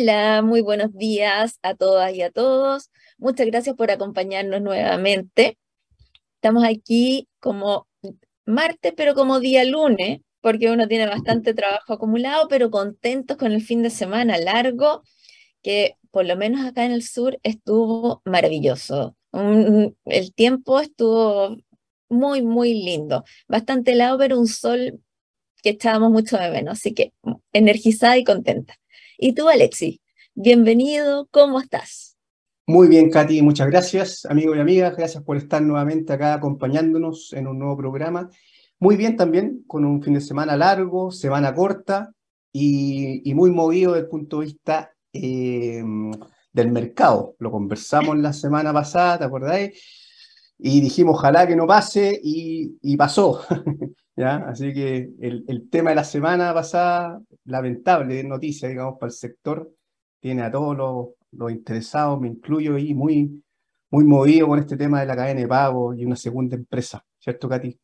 Hola, muy buenos días a todas y a todos. Muchas gracias por acompañarnos nuevamente. Estamos aquí como martes, pero como día lunes, porque uno tiene bastante trabajo acumulado, pero contentos con el fin de semana largo, que por lo menos acá en el sur estuvo maravilloso. el tiempo estuvo muy, muy lindo. Bastante helado, pero un sol que echábamos mucho de menos, así que energizada y contenta. Y tú, Alexi, bienvenido, ¿cómo estás? Muy bien, Katy, muchas gracias, amigos y amigas. Gracias por estar nuevamente acá acompañándonos en un nuevo programa. Muy bien también, con un fin de semana largo, semana corta y, muy movido desde el punto de vista eh, del mercado. Lo conversamos la semana pasada, ¿te acordáis? Y dijimos, ojalá que no pase, y, pasó. Así que el, tema de la semana pasada lamentable noticia, digamos, para el sector. Tiene a todos los, interesados, me incluyo ahí, muy, muy movido con este tema de la cadena de pago y una segunda empresa, ¿cierto, Katy?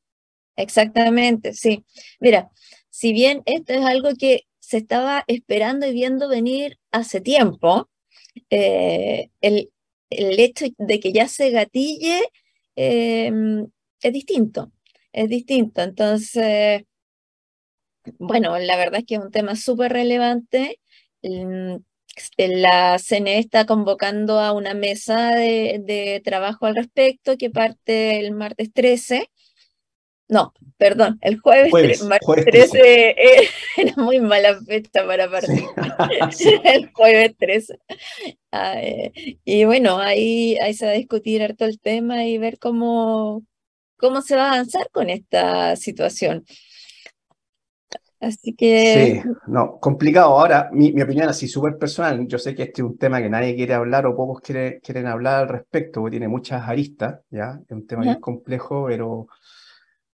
Exactamente, sí. Mira, si bien esto es algo que se estaba esperando y viendo venir hace tiempo, eh, el, el, hecho de que ya se gatille em, es distinto, es distinto. Entonces, bueno, la verdad es que es un tema súper relevante. Mm, la CNE está convocando a una mesa de, trabajo al respecto que parte el martes 13. No, perdón, el jueves, martes 13, era muy mala fecha para partir. el jueves 13. Ah, eh, y bueno, ahí, ahí se va a discutir harto el tema y ver cómo, cómo se va a avanzar con esta situación. Así que... Sí, no, complicado. Ahora, mi, mi opinión así súper personal, yo sé que este es un tema que nadie quiere hablar o pocos quiere, quieren hablar al respecto, porque tiene muchas aristas, ¿ya? Es un tema muy complejo, pero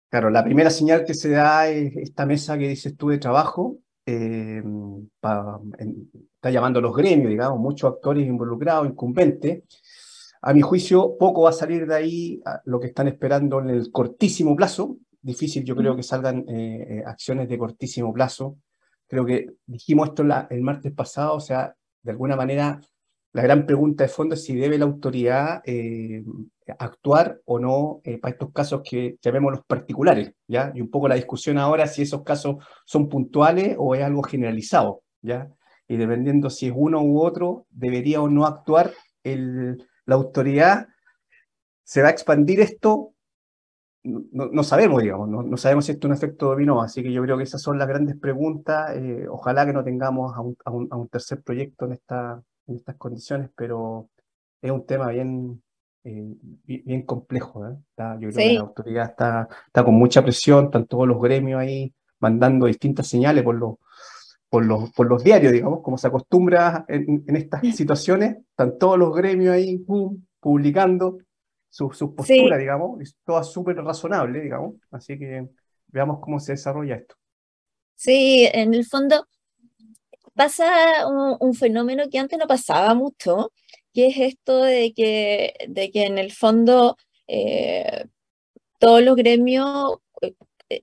claro, la primera señal que se da es esta mesa que dices tú de trabajo, eh, está llamando a los gremios, digamos, muchos actores involucrados, incumbentes. A mi juicio, poco va a salir de ahí lo que están esperando en el cortísimo plazo, difícil, yo creo que salgan eh, eh, acciones de cortísimo plazo. Creo que dijimos esto el martes pasado, o sea, de alguna manera la gran pregunta de fondo es si debe la autoridad eh, actuar o no para estos casos que llamemos los particulares, ¿ya? Y un poco la discusión ahora si esos casos son puntuales o es algo generalizado, ¿ya? Y dependiendo si es uno u otro, debería o no actuar el, la autoridad. ¿Se va a expandir esto no, sabemos, digamos, no, sabemos si esto es un efecto dominó, así que yo creo que esas son las grandes preguntas. Eh, ojalá que no tengamos a un, a un, tercer proyecto en, esta, en estas condiciones, pero es un tema bien, eh, bien complejo. ¿eh? yo creo que la autoridad está, está con mucha presión, están todos los gremios ahí mandando distintas señales por los, por los, por los diarios, digamos, como se acostumbra en, en estas situaciones, están todos los gremios ahí publicando sus su posturas, digamos, es toda súper razonable, digamos, así que veamos cómo se desarrolla esto. Sí, en el fondo pasa un, fenómeno que antes no pasaba mucho, que es esto de que, de que en el fondo eh, todos los gremios, eh,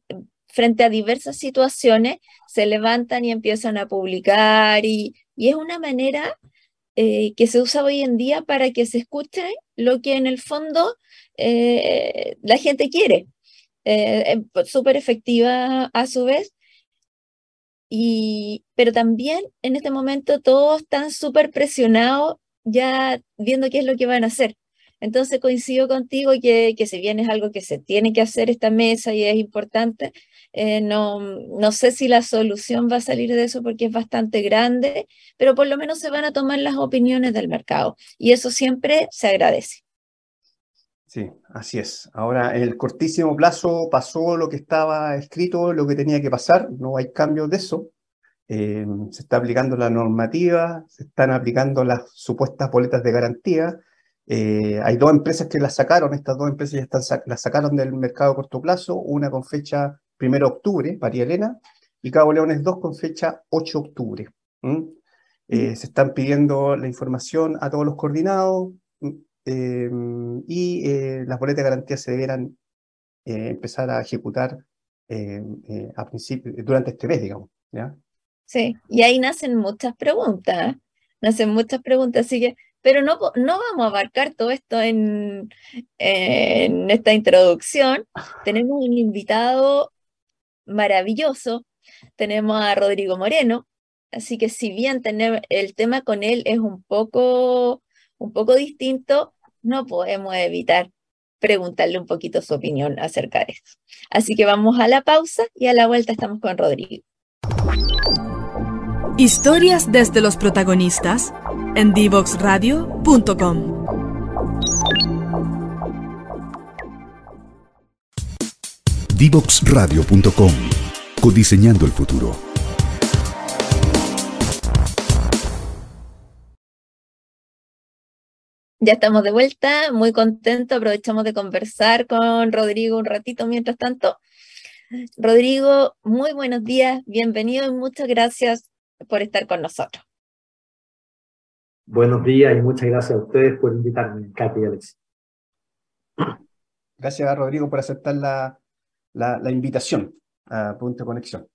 frente a diversas situaciones, se levantan y empiezan a publicar y, y es una manera eh, que se usa hoy en día para que se escuche lo que en el fondo eh, la gente quiere. Eh, súper efectiva a su vez. Y, pero también en este momento todos están súper presionados ya viendo qué es lo que van a hacer. Entonces coincido contigo que, que si bien es algo que se tiene que hacer esta mesa y es importante, eh, no, no sé si la solución va a salir de eso porque es bastante grande, pero por lo menos se van a tomar las opiniones del mercado y eso siempre se agradece. Sí, así es. Ahora, en el cortísimo plazo pasó lo que estaba escrito, lo que tenía que pasar, no hay cambios de eso. Eh, se está aplicando la normativa, se están aplicando las supuestas boletas de garantía. Eh, hay dos empresas que las sacaron, estas dos empresas ya están, las sacaron del mercado a corto plazo, una con fecha 1 de octubre, María Elena, y Cabo Leones 2 con fecha 8 de octubre. Eh, se están pidiendo la información a todos los coordinados eh, y eh, las boletas de garantía se debieran empezar a ejecutar a principio, durante este mes, digamos. ¿ya? Sí, y ahí nacen muchas preguntas. nos hacen muchas preguntas, así que, pero no, no vamos a abarcar todo esto en, en esta introducción. Tenemos un invitado maravilloso, tenemos a Rodrigo Moreno, así que si bien tener, el tema con él es un poco, un poco distinto, no podemos evitar preguntarle un poquito su opinión acerca de esto. Así que vamos a la pausa y a la vuelta estamos con Rodrigo. Historias desde los protagonistas en divoxradio.com. Divoxradio.com. Codiseñando el futuro. Ya estamos de vuelta, muy contentos, aprovechamos de conversar con Rodrigo un ratito mientras tanto. Rodrigo, muy buenos días, bienvenido y muchas gracias por estar con nosotros. Buenos días y muchas gracias a ustedes por invitarme, Katy y Alex. Gracias, Rodrigo, por aceptar la, la, la invitación a Punto de Conexión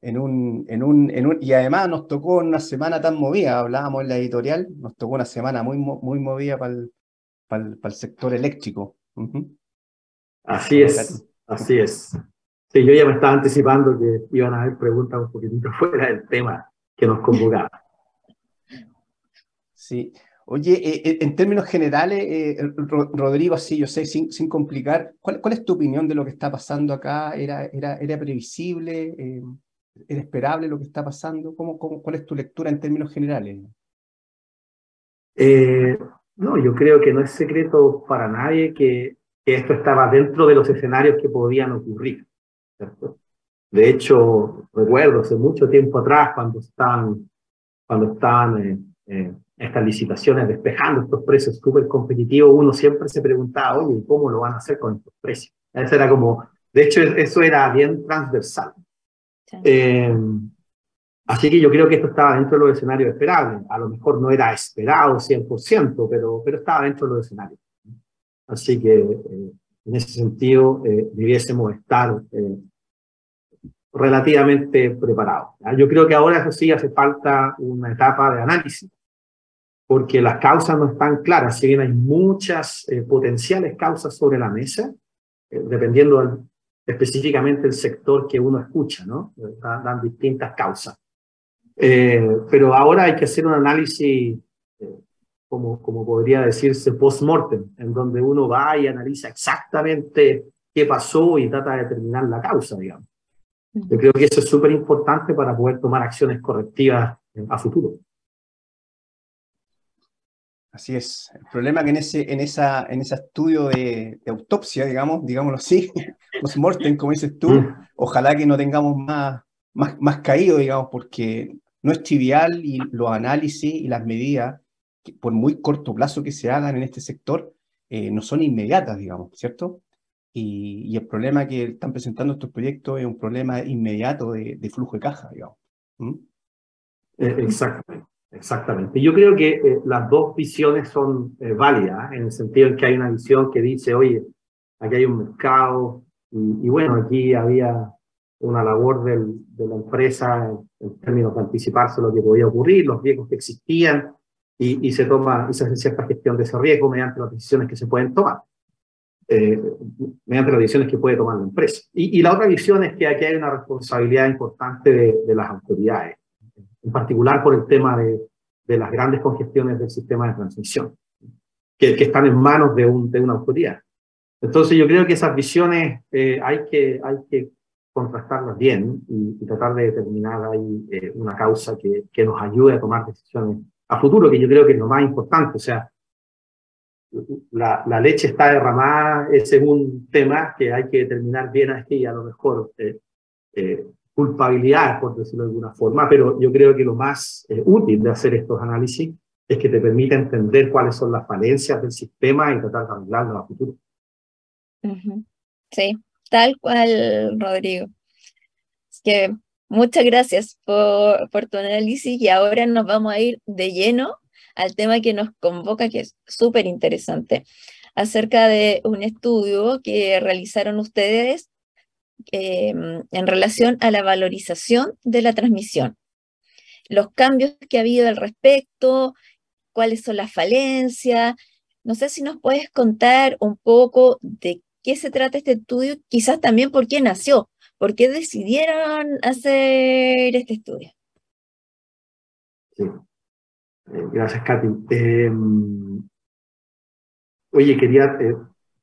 en un, en un, en un, y además nos tocó una semana tan movida, hablábamos en la editorial, nos tocó una semana muy, muy movida para el, para el, sector eléctrico. Así es, así es. Sí, yo ya me estaba anticipando que iban a haber preguntas un poquitito fuera del tema que nos convocaba. Sí. Oye, eh, eh, en términos generales, eh, Rodrigo, así yo sé, sin, complicar, ¿cuál, ¿cuál, es tu opinión de lo que está pasando acá? ¿Era, era, era previsible? ¿Era esperable lo que está pasando? ¿Cómo, cómo, cuál es tu lectura en términos generales? No, yo creo que no es secreto para nadie que, que, esto estaba dentro de los escenarios que podían ocurrir. De hecho, recuerdo hace mucho tiempo atrás, cuando estaban, cuando estaban estas licitaciones despejando estos precios súper competitivos, uno siempre se preguntaba, oye, ¿cómo lo van a hacer con estos precios? Eso era como, de hecho, eso era bien transversal. Eh, así que yo creo que esto estaba dentro de los escenarios esperables. A lo mejor no era esperado 100%, pero, pero estaba dentro de los escenarios. Así que eh, en ese sentido eh, debiésemos estar relativamente preparados. Yo creo que ahora eso sí hace falta una etapa de análisis, porque las causas no están claras. Si bien hay muchas potenciales causas sobre la mesa, dependiendo del, específicamente el sector que uno escucha, ¿no? Dan, distintas causas. Eh, pero ahora hay que hacer un análisis, eh, como, como podría decirse, post-mortem, en donde uno va y analiza exactamente qué pasó y trata de determinar la causa, digamos. Yo creo que eso es súper importante para poder tomar acciones correctivas a futuro. Así es. El problema es que en ese, en esa, en ese estudio de, autopsia, digamos, digámoslo así, post-mortem, como dices tú, mm. ojalá que no tengamos más, más, más caído, digamos, porque no es trivial y los análisis y las medidas, por muy corto plazo que se hagan en este sector, eh, no son inmediatas, digamos, ¿cierto? Y, el problema que están presentando estos proyectos es un problema inmediato de, flujo de caja, digamos. ¿Mm? Eh, exactamente. Exactamente. Yo creo que eh, las dos visiones son eh, válidas, en el sentido en que hay una visión que dice, oye, aquí hay un mercado, y, bueno, aquí había una labor del, de la empresa en, términos de anticiparse lo que podía ocurrir, los riesgos que existían, y, y se toma y se hace cierta gestión de ese riesgo mediante las decisiones que se pueden tomar, eh, mediante las decisiones que puede tomar la empresa. Y, y, la otra visión es que aquí hay una responsabilidad importante de, de las autoridades en particular por el tema de, de las grandes congestiones del sistema de transmisión, que, que están en manos de, un, de una autoridad. Entonces yo creo que esas visiones eh, hay, que, hay que contrastarlas bien y, tratar de determinar ahí eh, una causa que, que nos ayude a tomar decisiones a futuro, que yo creo que es lo más importante. O sea, la, la leche está derramada, ese es un tema que hay que determinar bien aquí, a lo mejor eh, eh culpabilidad, por decirlo de alguna forma, pero yo creo que lo más eh, útil de hacer estos análisis es que te permite entender cuáles son las falencias del sistema y tratar de arreglarlo a futuro. Sí, tal cual, Rodrigo. Es que muchas gracias por, por tu análisis y ahora nos vamos a ir de lleno al tema que nos convoca, que es súper interesante, acerca de un estudio que realizaron ustedes Em, en relación a la valorización de la transmisión. los cambios que ha habido al respecto, cuáles son las falencias. No sé si nos puedes contar un poco de qué se trata este estudio, quizás también por qué nació, por qué decidieron hacer este estudio. Sí. Eh, gracias, Katy. Em, oye, quería eh,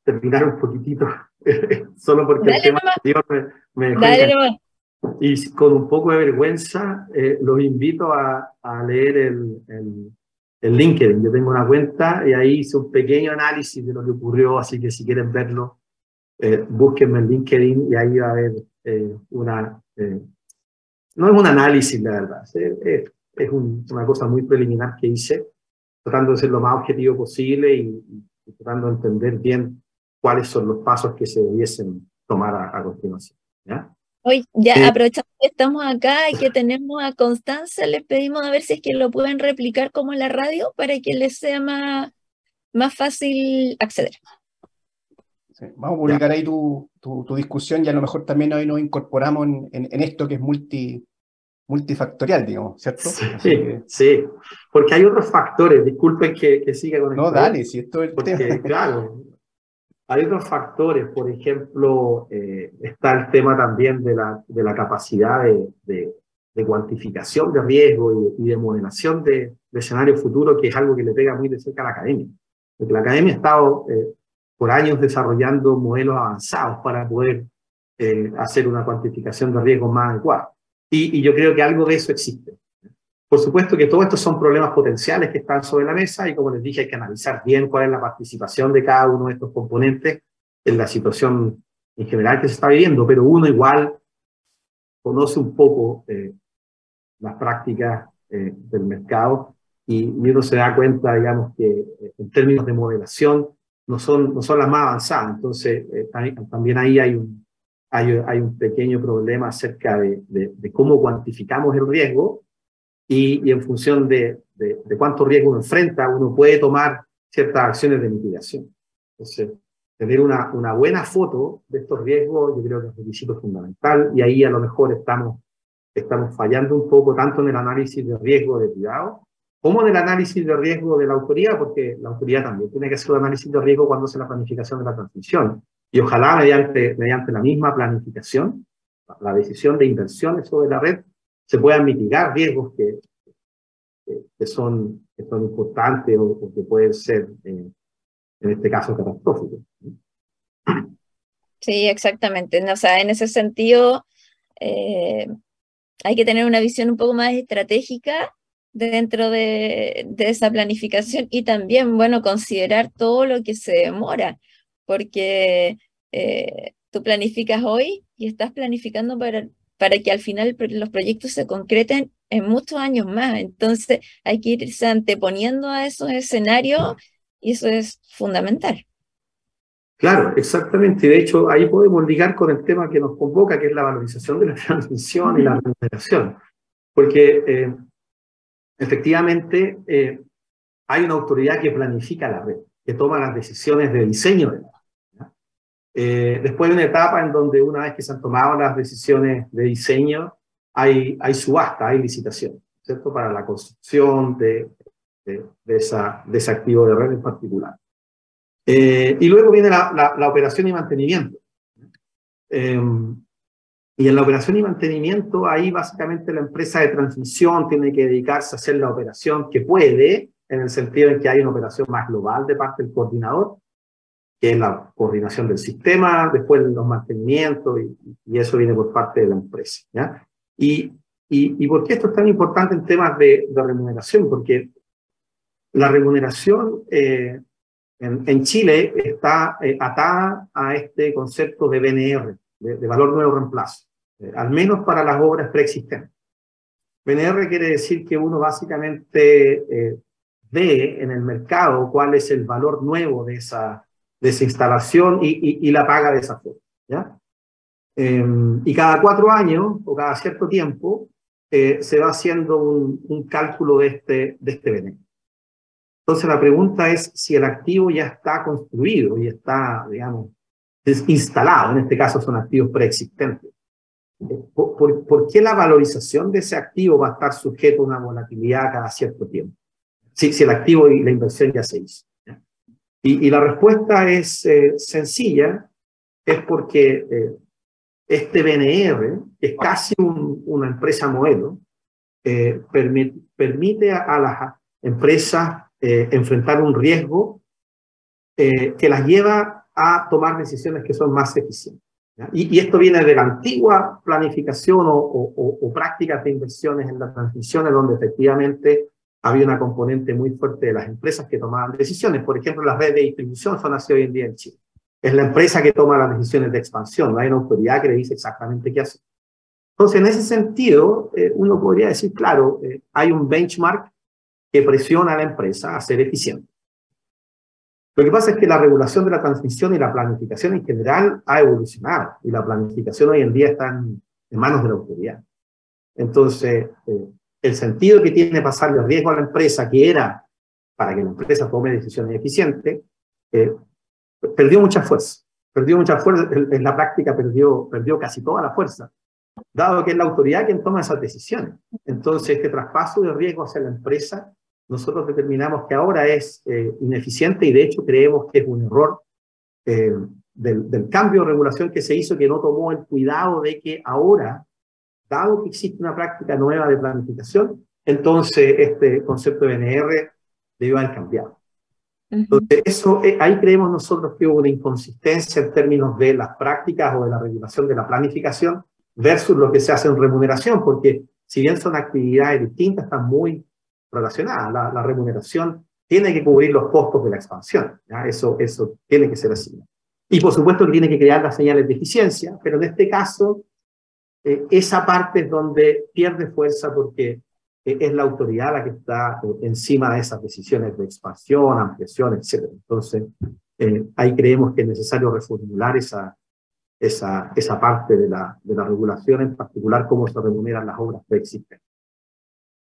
terminar un poquitito, solo porque el tema anterior me, dejó Y con un poco de vergüenza, eh, los invito a, a leer el, el, el, LinkedIn. Yo tengo una cuenta y ahí hice un pequeño análisis de lo que ocurrió, así que si quieren verlo, eh, búsquenme en LinkedIn y ahí va a haber una... no es un análisis, la verdad, es, es una cosa muy preliminar que hice, tratando de ser lo más objetivo posible y, tratando de entender bien cuáles son los pasos que se debiesen tomar a, continuación. ¿ya? Hoy, ya eh, aprovechando que estamos acá y que tenemos a Constanza, les pedimos a ver si es que lo pueden replicar como en la radio para que les sea más, más fácil acceder. vamos a publicar ahí tu, tu, discusión y a lo mejor también hoy nos incorporamos en, en esto que es multi, multifactorial, digamos, ¿cierto? Sí, sí, porque hay otros factores, disculpen que, que siga con esto. No, dale, si esto es el porque, Claro, hay otros factores, por ejemplo, eh, está el tema también de la, de la capacidad de, de, cuantificación de riesgo y, de modelación de, de escenarios futuros, que es algo que le pega muy de cerca a la academia. Porque la academia ha estado eh, por años desarrollando modelos avanzados para poder eh, hacer una cuantificación de riesgo más adecuada. Y, yo creo que algo de eso existe. Por supuesto que todos estos son problemas potenciales que están sobre la mesa y como les dije hay que analizar bien cuál es la participación de cada uno de estos componentes en la situación en general que se está viviendo, pero uno igual conoce un poco eh, las prácticas eh, del mercado y, uno se da cuenta, digamos, que eh, en términos de modelación no son, no son las más avanzadas. Entonces, también ahí hay un, hay, un pequeño problema acerca de, de, cómo cuantificamos el riesgo y, y en función de, de, cuánto riesgo uno enfrenta, uno puede tomar ciertas acciones de mitigación. Entonces, tener una, una buena foto de estos riesgos, yo creo que es un requisito fundamental y ahí a lo mejor estamos, estamos fallando un poco tanto en el análisis de riesgo de cuidado como en el análisis de riesgo de la autoridad, porque la autoridad también tiene que hacer un análisis de riesgo cuando hace la planificación de la transmisión. Y ojalá mediante, mediante la misma planificación, la decisión de inversiones sobre la red, se puedan mitigar riesgos que, que, son, que son importantes o, que pueden ser, eh, en este caso, catastróficos. Sí, exactamente. O sea, en ese sentido, eh, hay que tener una visión un poco más estratégica dentro de, de, esa planificación y también, bueno, considerar todo lo que se demora, porque eh, tú planificas hoy y estás planificando para, para que al final los proyectos se concreten en muchos años más. Entonces hay que irse anteponiendo a esos escenarios y eso es fundamental. Claro, exactamente. De hecho, ahí podemos ligar con el tema que nos convoca, que es la valorización de la transmisión y la remuneración. Porque eh, efectivamente eh, hay una autoridad que planifica la red, que toma las decisiones de diseño de la eh, después de una etapa en donde una vez que se han tomado las decisiones de diseño, hay, hay subasta, hay licitación, ¿cierto? Para la construcción de, de, esa, de ese activo de red en particular. Eh, y luego viene la, operación y mantenimiento. Em, y en la operación y mantenimiento, ahí básicamente la empresa de transmisión tiene que dedicarse a hacer la operación que puede, en el sentido en que hay una operación más global de parte del coordinador, que es la coordinación del sistema, después los mantenimientos, y, y eso viene por parte de la empresa. ¿ya? Y, y, y, por qué esto es tan importante en temas de, de remuneración? Porque la remuneración eh, en, en, Chile está eh, atada a este concepto de BNR, de, valor nuevo reemplazo, eh, al menos para las obras preexistentes. BNR quiere decir que uno básicamente ve en el mercado cuál es el valor nuevo de esa, de esa instalación y, y, la paga de esa forma. ¿ya? Em, y cada cuatro años o cada cierto tiempo eh, se va haciendo un, un, cálculo de este, de este beneficio. Entonces la pregunta es si el activo ya está construido y está, digamos, instalado, en este caso son activos preexistentes. ¿por, por, qué la valorización de ese activo va a estar sujeto a una volatilidad cada cierto tiempo? Si, si el activo y la inversión ya se hizo. Y, la respuesta es sencilla, es porque este BNR, que es casi una empresa modelo, eh, permite, permite a, las empresas eh, enfrentar un riesgo eh, que las lleva a tomar decisiones que son más eficientes. Y, esto viene de la antigua planificación o, o, prácticas de inversiones en las transmisiones, donde efectivamente había una componente muy fuerte de las empresas que tomaban decisiones. Por ejemplo, las redes de distribución son así hoy en día en Chile es la empresa que toma las decisiones de expansión, no hay una autoridad que le dice exactamente qué hacer. Entonces, en ese sentido, eh, uno podría decir, claro, eh, hay un benchmark que presiona a la empresa a ser eficiente. Lo que pasa es que la regulación de la transmisión y la planificación en general ha evolucionado y la planificación hoy en día está en, manos de la autoridad. Entonces, eh, el sentido que tiene pasarle riesgo a la empresa, que era para que la empresa tome decisiones eficientes, perdió mucha fuerza. Perdió mucha fuerza, en la práctica perdió, perdió casi toda la fuerza, dado que es la autoridad quien toma esas decisiones. Entonces, este traspaso de riesgo hacia la empresa, nosotros determinamos que ahora es eh, ineficiente y de hecho creemos que es un error eh, del, del, cambio de regulación que se hizo, que no tomó el cuidado de que ahora, dado que existe una práctica nueva de planificación, entonces este concepto de BNR debió haber cambiado. Entonces, eso, eh, ahí creemos nosotros que hubo una inconsistencia en términos de las prácticas o de la regulación de la planificación versus lo que se hace en remuneración, porque si bien son actividades distintas, están muy relacionadas. La, remuneración tiene que cubrir los costos de la expansión. Eso, eso tiene que ser así. Y por supuesto que tiene que crear las señales de eficiencia, pero en este caso, eh, esa parte es donde pierde fuerza porque es la autoridad la que está eh, encima de esas decisiones de expansión, ampliación, etc. Entonces, eh, ahí creemos que es necesario reformular esa, esa, esa parte de la, de la regulación, en particular cómo se remuneran las obras preexistentes.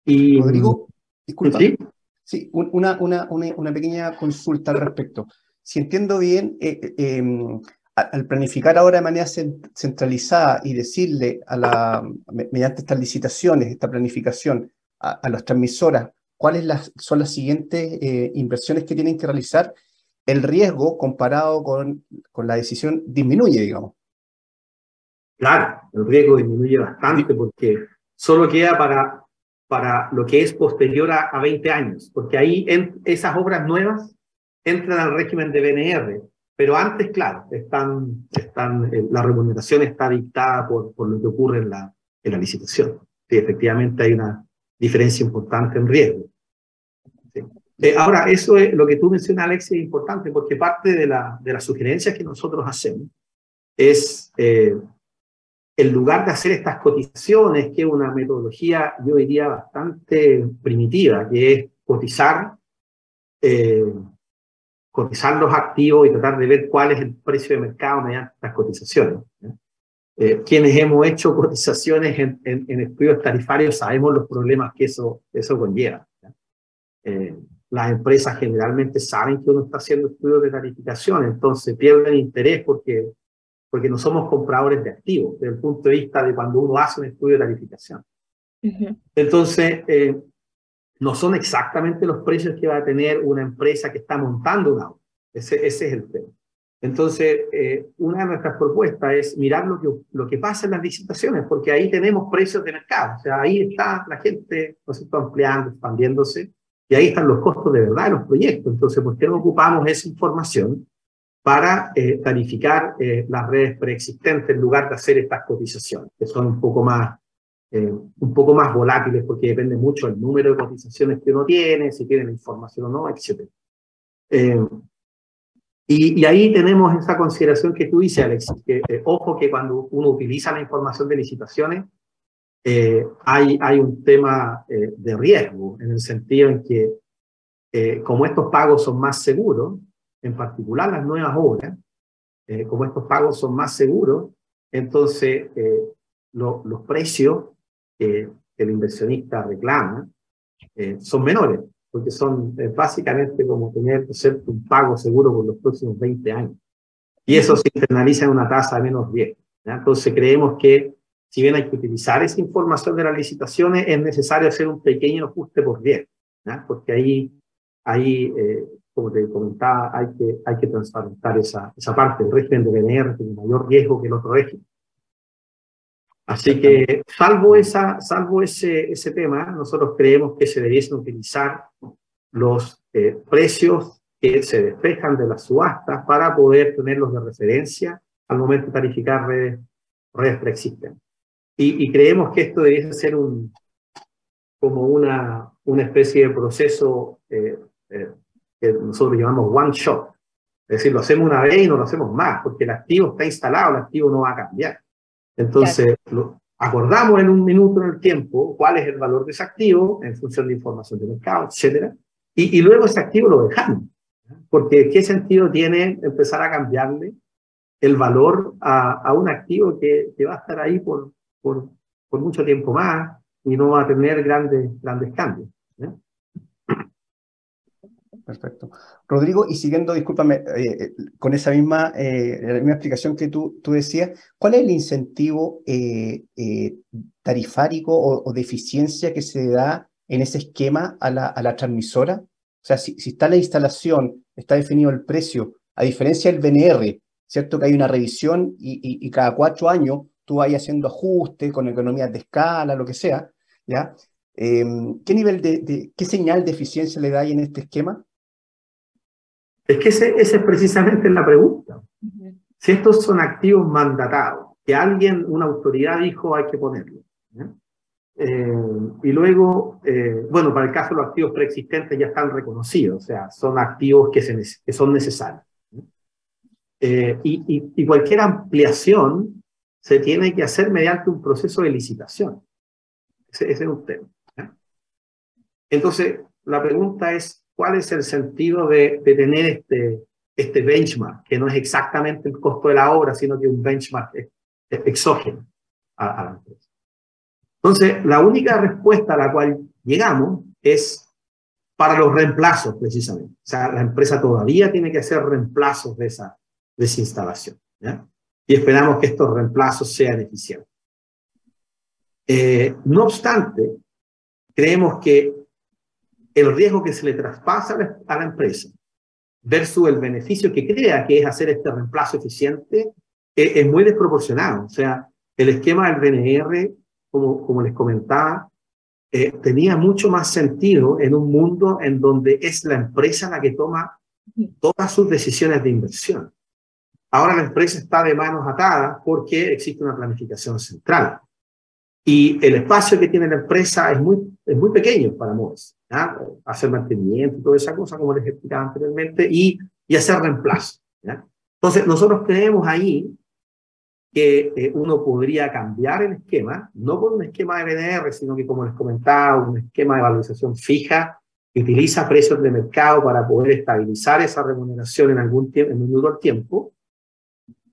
Y, Rodrigo, disculpa. Sí, sí una, una, una, pequeña consulta al respecto. Si entiendo bien, eh, em, al planificar ahora de manera centralizada y decirle a la, mediante estas licitaciones, esta planificación, a, las transmisoras cuáles las, son las siguientes eh, inversiones que tienen que realizar, el riesgo comparado con, con la decisión disminuye, digamos. Claro, el riesgo disminuye bastante porque solo queda para, para lo que es posterior a, a 20 años, porque ahí en, esas obras nuevas entran al régimen de BNR, pero antes, claro, están, están, eh, la remuneración está dictada por, por lo que ocurre en la, en la licitación. Sí, efectivamente hay una, diferencia importante en riesgo. Eh, ahora, eso es lo que tú mencionas, Alex, es importante porque parte de, la, de las sugerencias que nosotros hacemos es, eh, en lugar de hacer estas cotizaciones, que es una metodología, yo diría, bastante primitiva, que es cotizar, eh, cotizar los activos y tratar de ver cuál es el precio de mercado mediante estas cotizaciones. Eh, quienes hemos hecho cotizaciones en, en, estudios tarifarios sabemos los problemas que eso, eso conlleva. Eh, las empresas generalmente saben que uno está haciendo estudios de tarificación, entonces pierden interés porque, porque no somos compradores de activos desde el punto de vista de cuando uno hace un estudio de tarificación. Entonces, eh, no son exactamente los precios que va a tener una empresa que está montando un auto. Ese, ese es el tema. Entonces, eh, una de nuestras propuestas es mirar lo que, lo que pasa en las licitaciones, porque ahí tenemos precios de mercado. O sea, ahí está la gente, ¿no está ampliando, expandiéndose, y ahí están los costos de verdad de los proyectos. Entonces, ¿por qué no ocupamos esa información para eh, tarificar eh, las redes preexistentes en lugar de hacer estas cotizaciones, que son un poco más, un poco más volátiles porque depende mucho del número de cotizaciones que uno tiene, si tiene la información o no, etc. Y, ahí tenemos esa consideración que tú dices, Alex, que eh, ojo que cuando uno utiliza la información de licitaciones, eh, hay, hay un tema eh, de riesgo, en el sentido en que como estos pagos son más seguros, en particular las nuevas obras, como estos pagos son más seguros, entonces los precios que el inversionista reclama son menores porque son básicamente como tener que ser un pago seguro por los próximos 20 años. Y eso se internaliza en una tasa de menos riesgo. Entonces creemos que si bien hay que utilizar esa información de las licitaciones, es necesario hacer un pequeño ajuste por bien, porque ahí, ahí eh, como te comentaba, hay que, hay que transparentar esa, esa parte. El régimen de BNR tiene mayor riesgo que el otro régimen. Así que, salvo, esa, salvo ese, ese tema, nosotros creemos que se debiesen utilizar los eh, precios que se despejan de las subastas para poder tenerlos de referencia al momento de tarificar redes, redes preexistentes. Y, creemos que esto debería ser un, como una, una especie de proceso eh, eh, que nosotros llamamos one shot. Es decir, lo hacemos una vez y no lo hacemos más, porque el activo está instalado, el activo no va a cambiar. Entonces, lo, acordamos en un minuto en el tiempo cuál es el valor de ese activo en función de información de mercado, etcétera, y, y luego ese activo lo dejamos. Porque ¿qué sentido tiene empezar a cambiarle el valor a, a un activo que, que va a estar ahí por, por, por mucho tiempo más y no va a tener grandes, grandes cambios. Perfecto. Rodrigo, y siguiendo, discúlpame, eh, eh, con esa misma, eh, misma explicación que tú, tú decías, ¿cuál es el incentivo eh, o, de eficiencia que se da en ese esquema a la, a la transmisora? O sea, si, si, está la instalación, está definido el precio, a diferencia del BNR, ¿cierto? Que hay una revisión y, y, cada cuatro años tú vayas haciendo ajustes con economías de escala, lo que sea, ¿ya? Em, ¿Qué nivel de, qué señal de eficiencia le da en este esquema? Es que esa ese es precisamente la pregunta. Si estos son activos mandatados, que alguien, una autoridad dijo hay que ponerlo. Eh, y luego, eh, bueno, para el caso de los activos preexistentes ya están reconocidos, o sea, son activos que, se, que son necesarios. Eh, y, y, cualquier ampliación se tiene que hacer mediante un proceso de licitación. Ese, es un tema. Entonces, la pregunta es, ¿cuál es el sentido de, de, tener este, este benchmark, que no es exactamente el costo de la obra, sino que un benchmark exógeno a, a la empresa? Entonces, la única respuesta a la cual llegamos es para los reemplazos, precisamente. O sea, la empresa todavía tiene que hacer reemplazos de esa, de esa instalación. ¿ya? y esperamos que estos reemplazos sean eficientes. Eh, no obstante, creemos que el riesgo que se le traspasa a la empresa versus el beneficio que crea que es hacer este reemplazo eficiente eh, es muy desproporcionado. O sea, el esquema del BNR, como, como les comentaba, eh, tenía mucho más sentido en un mundo en donde es la empresa la que toma todas sus decisiones de inversión. Ahora la empresa está de manos atadas porque existe una planificación central. Y el espacio que tiene la empresa es muy, es muy pequeño para moverse. Hacer mantenimiento y toda esa cosa, como les explicaba anteriormente, y, y hacer reemplazo. Entonces, nosotros creemos ahí que eh, uno podría cambiar el esquema, no por un esquema de BDR, sino que, como les comentaba, un esquema de valorización fija que utiliza precios de mercado para poder estabilizar esa remuneración en algún tiempo, en un menor tiempo,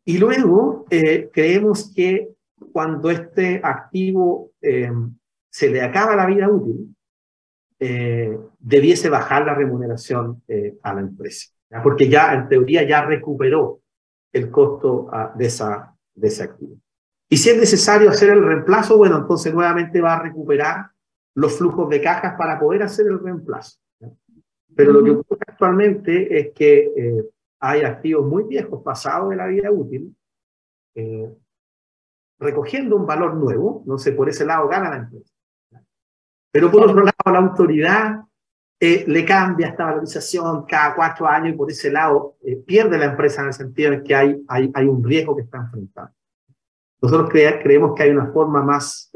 y luego eh, creemos que cuando este activo eh, se le acaba la vida útil, eh, debiese bajar la remuneración a la empresa, porque ya en teoría ya recuperó el costo ah, de, esa, de ese activo. Y si es necesario hacer el reemplazo, bueno, entonces nuevamente va a recuperar los flujos de cajas para poder hacer el reemplazo. Pero lo que ocurre actualmente es que hay activos muy viejos pasados de la vida útil, eh, recogiendo un valor nuevo, no sé, por ese lado gana la empresa. Pero por otro lado, la autoridad eh, le cambia esta valorización cada cuatro años y por ese lado eh, pierde la empresa en el sentido de que hay, hay, hay un riesgo que está enfrentando. Nosotros creemos que hay una forma más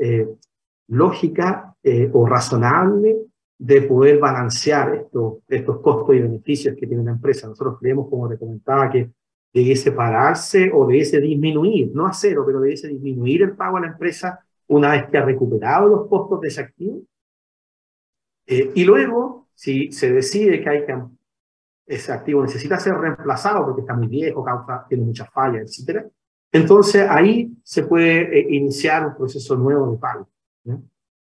lógica o razonable de poder balancear estos, estos costos y beneficios que tiene la empresa. Nosotros creemos, como te comentaba, que debiese pararse o debiese disminuir, no a cero, pero debiese disminuir el pago a la empresa una vez que ha recuperado los costos de ese activo. Eh, y luego, si se decide que, ese activo necesita ser reemplazado porque está muy viejo, causa, tiene muchas fallas, etc., entonces ahí se puede eh, iniciar un proceso nuevo de pago.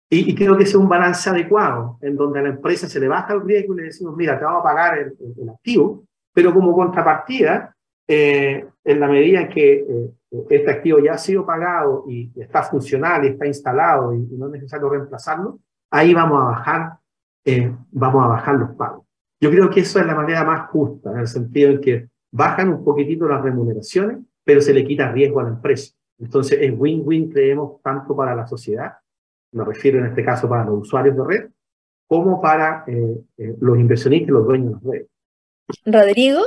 Y, creo que ese es un balance adecuado, en donde a la empresa se le baja el riesgo y le decimos, mira, te vamos a pagar el, activo, pero como contrapartida, eh, en la medida en que eh, este activo ya ha sido pagado y está funcional y está instalado y, no es necesario reemplazarlo, ahí vamos a bajar, eh, vamos a bajar los pagos. Yo creo que eso es la manera más justa, en el sentido en que bajan un poquitito las remuneraciones, pero se le quita riesgo a la empresa. Entonces es win-win, creemos, tanto para la sociedad, me refiero en este caso para los usuarios de red, como para eh, eh, los inversionistas y los dueños de las redes. Rodrigo,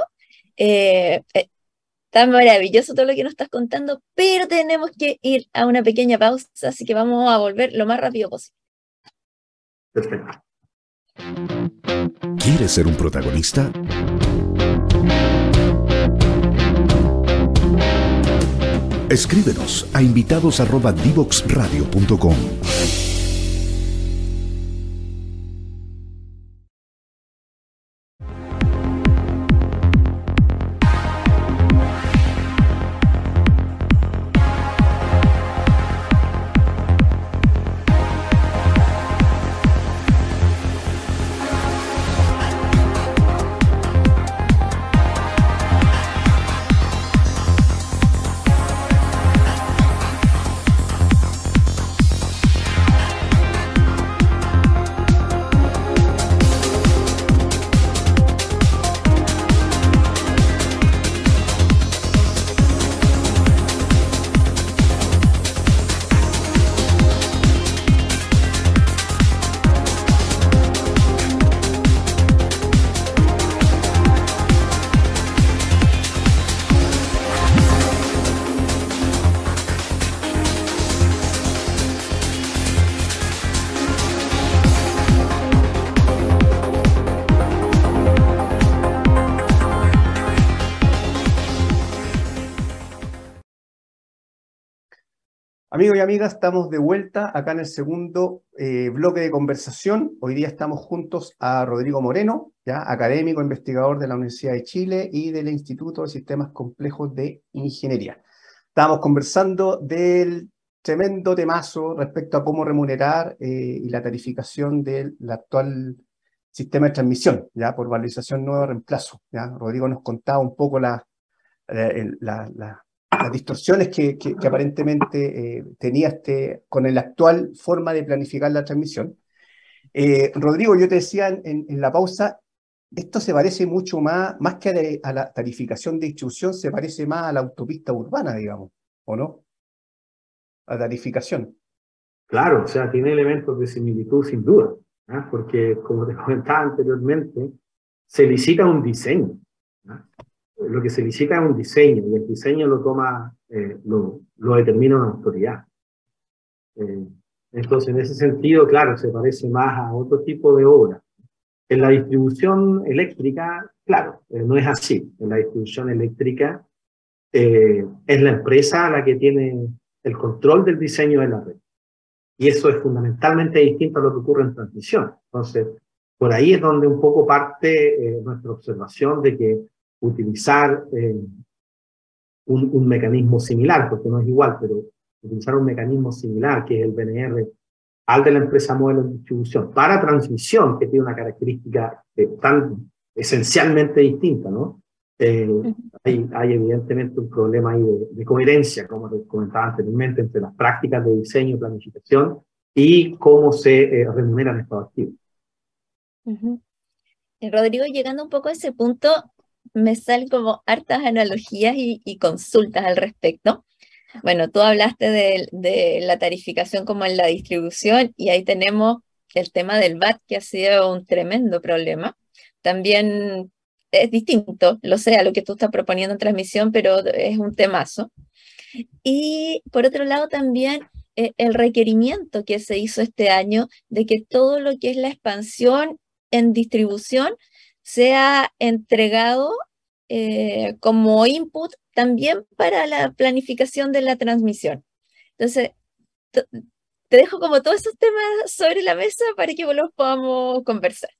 eh, está maravilloso todo lo que nos estás contando, pero tenemos que ir a una pequeña pausa, así que vamos a volver lo más rápido posible. Perfecto. ¿Quieres ser un protagonista? Escríbenos a invitados@divoxradio.com. Amigos y amigas, estamos de vuelta acá en el segundo eh, bloque de conversación. Hoy día estamos juntos a Rodrigo Moreno, ya académico, investigador de la Universidad de Chile y del Instituto de Sistemas Complejos de Ingeniería. Estábamos conversando del tremendo temazo respecto a cómo remunerar eh, y la tarificación del actual sistema de transmisión, ya por valorización nuevo reemplazo. ¿ya? Rodrigo nos contaba un poco la, eh, la, la las distorsiones que, que, aparentemente eh, tenía este, con la actual forma de planificar la transmisión. Eh, Rodrigo, yo te decía en, en, la pausa, esto se parece mucho más, más que a, la tarificación de distribución, se parece más a la autopista urbana, digamos, ¿o no? A la tarificación. Claro, o sea, tiene elementos de similitud sin duda, ¿ah? porque como te comentaba anteriormente, se licita un diseño. ¿ah? Lo que se licita es un diseño y el diseño lo toma, eh, lo, lo, determina una autoridad. Eh, entonces, en ese sentido, claro, se parece más a otro tipo de obra. En la distribución eléctrica, claro, eh, no es así. En la distribución eléctrica es la empresa la que tiene el control del diseño de la red. Y eso es fundamentalmente distinto a lo que ocurre en transmisión. Entonces, por ahí es donde un poco parte nuestra observación de que utilizar eh, un, un, mecanismo similar, porque no es igual, pero utilizar un mecanismo similar, que es el BNR, al de la empresa modelo de distribución, para transmisión, que tiene una característica eh, tan esencialmente distinta, ¿no? Eh, hay, hay, evidentemente un problema ahí de, de, coherencia, como comentaba anteriormente, entre las prácticas de diseño y planificación y cómo se remuneran estos activos. Rodrigo, llegando un poco a ese punto, me salen como hartas analogías y, consultas al respecto. Bueno, tú hablaste de, la tarificación como en la distribución y ahí tenemos el tema del VAT que ha sido un tremendo problema. También es distinto, lo sé, a lo que tú estás proponiendo en transmisión, pero es un temazo. Y por otro lado también eh, el requerimiento que se hizo este año de que todo lo que es la expansión en distribución sea entregado eh, como input también para la planificación de la transmisión. Entonces, te dejo como todos esos temas sobre la mesa para que los podamos conversar.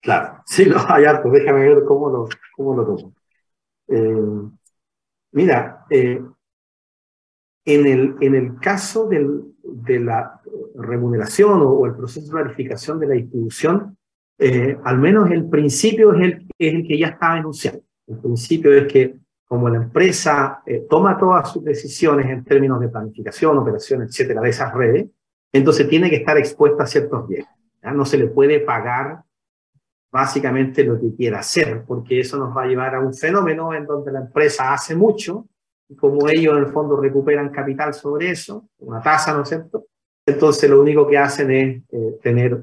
Claro, sí, no, hay harto, déjame ver cómo lo, cómo lo tomo. Eh, mira, eh, en, el, en el caso del, de la remuneración o, o, el proceso de planificación de la distribución, eh, al menos el principio es el, que ya estaba enunciado. El principio es que como la empresa eh, toma todas sus decisiones en términos de planificación, operación, etcétera, de esas redes, entonces tiene que estar expuesta a ciertos riesgos. No se le puede pagar básicamente lo que quiera hacer, porque eso nos va a llevar a un fenómeno en donde la empresa hace mucho, y como ellos en el fondo recuperan capital sobre eso, una tasa, ¿no es cierto? Entonces lo único que hacen es eh, tener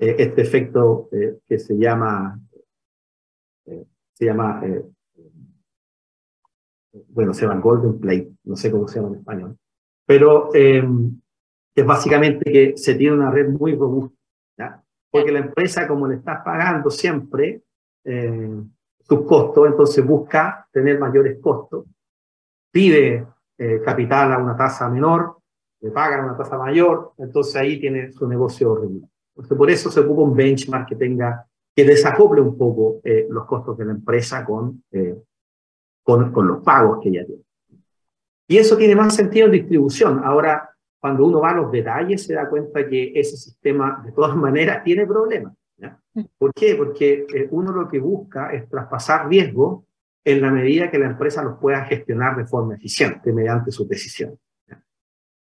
eh, este efecto que se llama, se llama, bueno, se llama Golden Plate, no sé cómo se llama en español, pero es básicamente que se tiene una red muy robusta, porque la empresa como le está pagando siempre sus costos, entonces busca tener mayores costos, pide capital a una tasa menor, le pagan una tasa mayor, entonces ahí tiene su negocio regular. Entonces, por eso se ocupa un benchmark que tenga, que desacople un poco eh, los costos de la empresa con, eh, con, con, los pagos que ella tiene. Y eso tiene más sentido en distribución. Ahora, cuando uno va a los detalles, se da cuenta que ese sistema, de todas maneras, tiene problemas. Mm. ¿Por qué? Porque eh, uno lo que busca es traspasar riesgo en la medida que la empresa los pueda gestionar de forma eficiente mediante sus decisiones.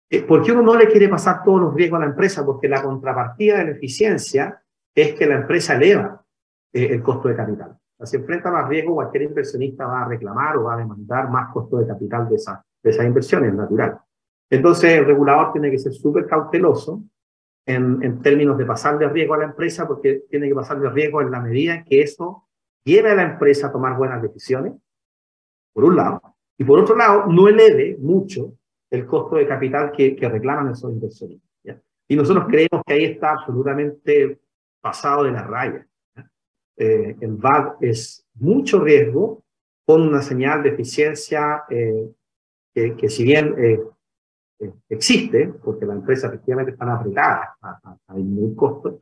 Eh, ¿Por qué uno no le quiere pasar todos los riesgos a la empresa? Porque la contrapartida de la eficiencia es que la empresa eleva eh, el costo de capital. si enfrenta más riesgo, cualquier inversionista va a reclamar o va a demandar más costo de capital de, esa, de esas inversiones, natural. Entonces, el regulador tiene que ser súper cauteloso en, en, términos de pasarle riesgo a la empresa, porque tiene que pasarle riesgo en la medida en que eso lleve a la empresa a tomar buenas decisiones, por un lado, y por otro lado, no eleve mucho el costo de capital que, reclaman esos inversores. Y nosotros creemos que ahí está absolutamente pasado de la raya. Eh, el VAD es mucho riesgo con una señal de eficiencia eh, que, si bien eh, existe, porque la empresa efectivamente están apretadas a, a, a disminuir costos,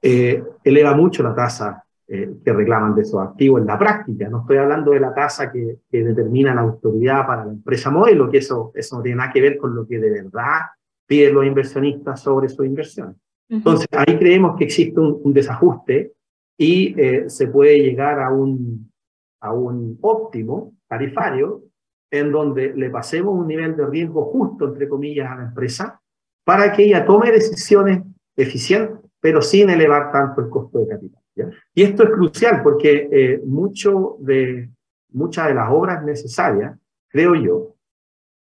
eleva mucho la tasa eh, que reclaman de esos activos en la práctica. No estoy hablando de la tasa que, que, determina la autoridad para la empresa modelo, que eso, eso no tiene nada que ver con lo que de verdad piden los inversionistas sobre su inversión. Entonces, ahí creemos que existe un, un desajuste y eh, se puede llegar a un, a un óptimo tarifario en donde le pasemos un nivel de riesgo justo, entre comillas, a la empresa para que ella tome decisiones eficientes, pero sin elevar tanto el costo de capital. Y esto es crucial porque eh, mucho de, muchas de las obras necesarias, creo yo,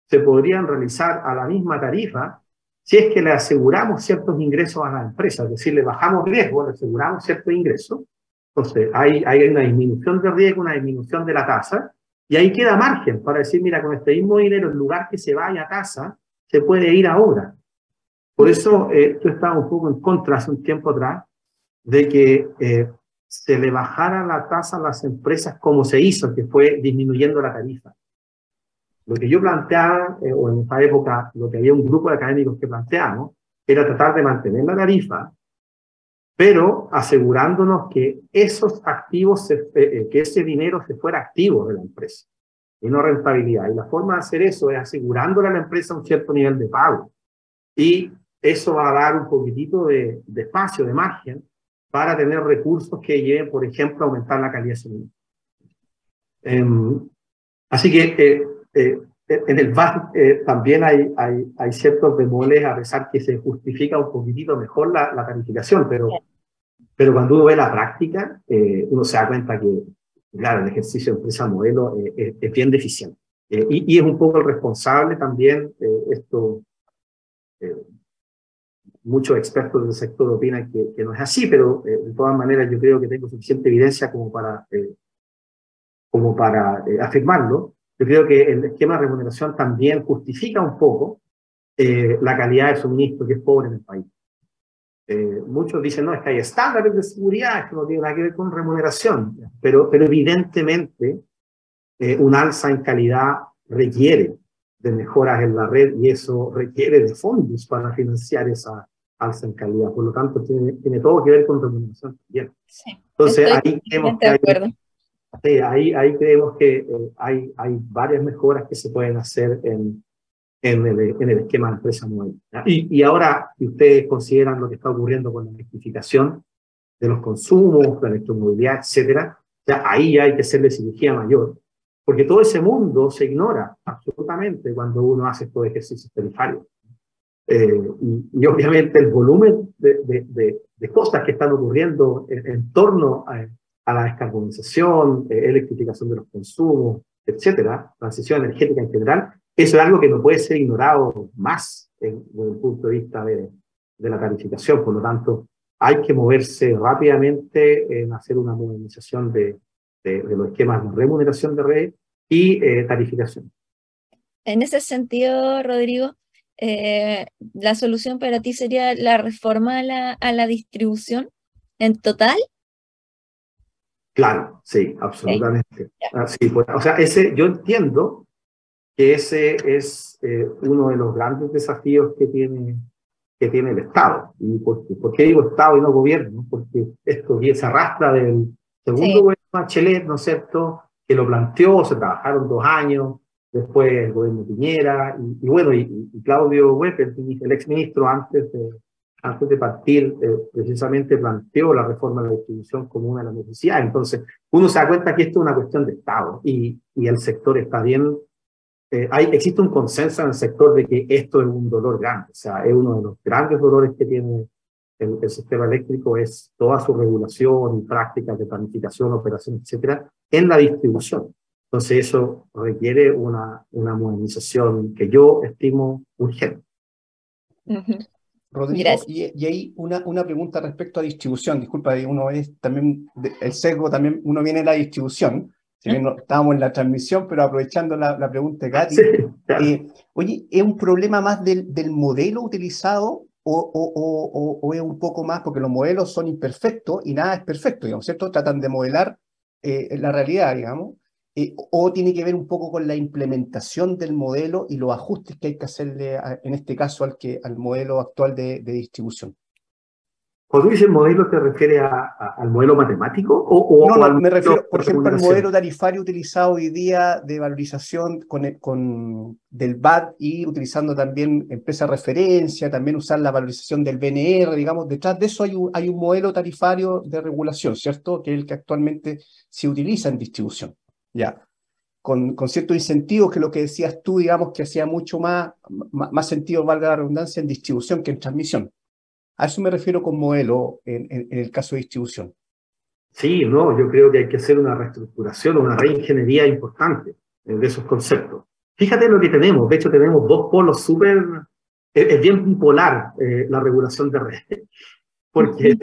se podrían realizar a la misma tarifa si es que le aseguramos ciertos ingresos a la empresa, es decir, le bajamos riesgo, le aseguramos ciertos ingresos, entonces hay, hay una disminución de riesgo, una disminución de la tasa, y ahí queda margen para decir, mira, con este mismo dinero, en lugar que se vaya a tasa, se puede ir a obra. Por eso eh, yo estaba un poco en contra hace un tiempo atrás de que eh, se le bajara la tasa a las empresas como se hizo, que fue disminuyendo la tarifa. Lo que yo planteaba, eh, o en esa época, lo que había un grupo de académicos que planteamos, era tratar de mantener la tarifa, pero asegurándonos que esos activos, eh, que ese dinero se fuera activo de la empresa y no rentabilidad. Y la forma de hacer eso es asegurándole a la empresa un cierto nivel de pago. Y eso va a dar un poquitito de, de espacio, de margen, para tener recursos que lleven, por ejemplo, a aumentar la calidad de suministro. Em, así que eh, eh, en el VAT eh, también hay, hay, hay, ciertos bemoles, a pesar que se justifica un poquitito mejor la, la tarificación, pero, pero cuando uno ve la práctica, uno se da cuenta que, claro, el ejercicio de empresa modelo es, es, bien deficiente. Y, y, es un poco el responsable también esto muchos expertos del sector opinan que, no es así, pero eh, de todas maneras yo creo que tengo suficiente evidencia como para, eh, como para eh, afirmarlo. Yo creo que el esquema de remuneración también justifica un poco la calidad de suministro que es pobre en el país. muchos dicen, no, es que hay estándares de seguridad, que no tiene nada que ver con remuneración, pero, pero evidentemente un alza en calidad requiere de mejoras en la red y eso requiere de fondos para financiar esa, alza en calidad. Por lo tanto, tiene, tiene todo que ver con remuneración también. Sí, Entonces, ahí creemos, que hay, sí, ahí, ahí creemos que eh, hay, hay varias mejoras que se pueden hacer en, en, el, en el esquema de empresa nueva. Y, y ahora, si ustedes consideran lo que está ocurriendo con la electrificación de los consumos, la electromovilidad, etcétera, ya ahí ya hay que hacerle cirugía mayor porque todo ese mundo se ignora absolutamente cuando uno hace estos ejercicios tarifarios. Eh, y, obviamente el volumen de, de, de, cosas que están ocurriendo en, torno a, a, la descarbonización, eh, electrificación de los consumos, etcétera, transición energética en general, eso es algo que no puede ser ignorado más desde el punto de vista de, de la tarificación. Por lo tanto, hay que moverse rápidamente en hacer una modernización de, de, los esquemas de remuneración de red y eh, tarificación. En ese sentido, Rodrigo, eh, la solución para ti sería la reforma a la, a la distribución en total. Claro, sí, absolutamente. Ah, pues, o sea, ese, yo entiendo que ese es eh, uno de los grandes desafíos que tiene, que tiene el Estado. ¿Y por, por qué digo Estado y no gobierno? Porque esto se arrastra del segundo gobierno Bachelet, ¿no es cierto?, que lo planteó, se trabajaron dos años, después el gobierno Piñera, y, bueno, y, Claudio Webb, el, ex ministro, antes de, antes de partir, eh, precisamente planteó la reforma de la distribución como una de las necesidades. Entonces, uno se da cuenta que esto es una cuestión de Estado y, y el sector está bien. Eh, hay, existe un consenso en el sector de que esto es un dolor grande, o sea, es uno de los grandes dolores que tiene el, el, sistema eléctrico es toda su regulación y prácticas de planificación, operación, etcétera, en la distribución. Entonces eso requiere una, una modernización que yo estimo urgente. Rodrigo, y, y, ahí una, una pregunta respecto a distribución. Disculpa, uno es también, el sesgo también, uno viene de la distribución. Si bien no, estábamos en la transmisión, pero aprovechando la, la pregunta de Katy, eh, oye, ¿es un problema más del, del modelo utilizado o, o, es un poco más, porque los modelos son imperfectos y nada es perfecto, digamos, ¿cierto? Tratan de modelar eh, la realidad, digamos, eh, o tiene que ver un poco con la implementación del modelo y los ajustes que hay que hacerle, en este caso, al, que, al modelo actual de distribución. Cuando dices modelo, ¿te refieres al modelo matemático? O, no, no me refiero, por ejemplo, al modelo tarifario utilizado hoy día de valorización con, con, del BAT y utilizando también empresa referencia, también usar la valorización del BNR, digamos, detrás de eso hay un, hay un modelo tarifario de regulación, ¿cierto? Que es el que actualmente se utiliza en distribución, ya. Con, con ciertos incentivos que lo que decías tú, digamos, que hacía mucho más, más sentido, valga la redundancia, en distribución que en transmisión. A eso me refiero con modelo en, en, el caso de distribución. Sí, no, yo creo que hay que hacer una reestructuración, una reingeniería importante de esos conceptos. Fíjate lo que tenemos, de hecho tenemos dos polos súper, es, bien bipolar eh, la regulación de red, porque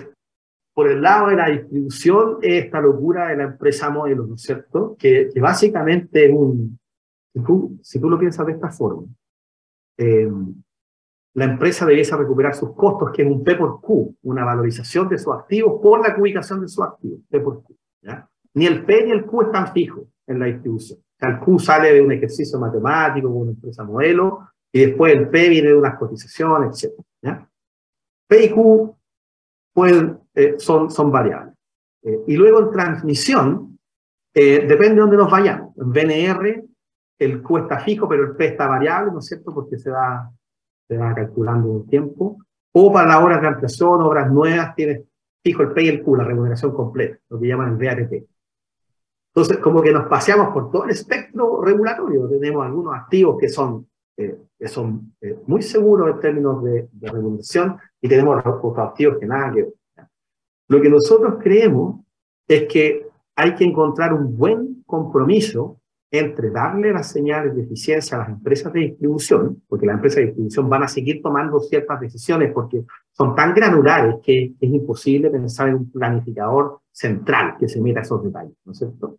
por el lado de la distribución es esta locura de la empresa modelo, ¿no es cierto? Que, que básicamente es un, si tú, si tú, lo piensas de esta forma, eh, la empresa debiese recuperar sus costos, que es un P por Q, una valorización de sus activos por la ubicación de sus activos, P por Q. Ni el P ni el Q están fijos en la distribución. el Q sale de un ejercicio matemático con una empresa modelo, y después el P viene de unas cotizaciones, etc. P y Q pueden, eh, son, son variables. Eh, y luego en transmisión, eh, depende de dónde nos vayamos. En BNR, el Q está fijo, pero el P está variable, ¿no es cierto? Porque se da se va calculando un tiempo, o para las obras de ampliación, obras nuevas, tienes fijo el P y el Q, la remuneración completa, lo que llaman el VART. Entonces, como que nos paseamos por todo el espectro regulatorio. Tenemos algunos activos que son, eh, que son eh, muy seguros en términos de, de, remuneración y tenemos activos que nada que ver. Lo que nosotros creemos es que hay que encontrar un buen compromiso entre darle las señales de eficiencia a las empresas de distribución, porque las empresas de distribución van a seguir tomando ciertas decisiones porque son tan granulares que es imposible pensar en un planificador central que se meta esos detalles, ¿no es cierto?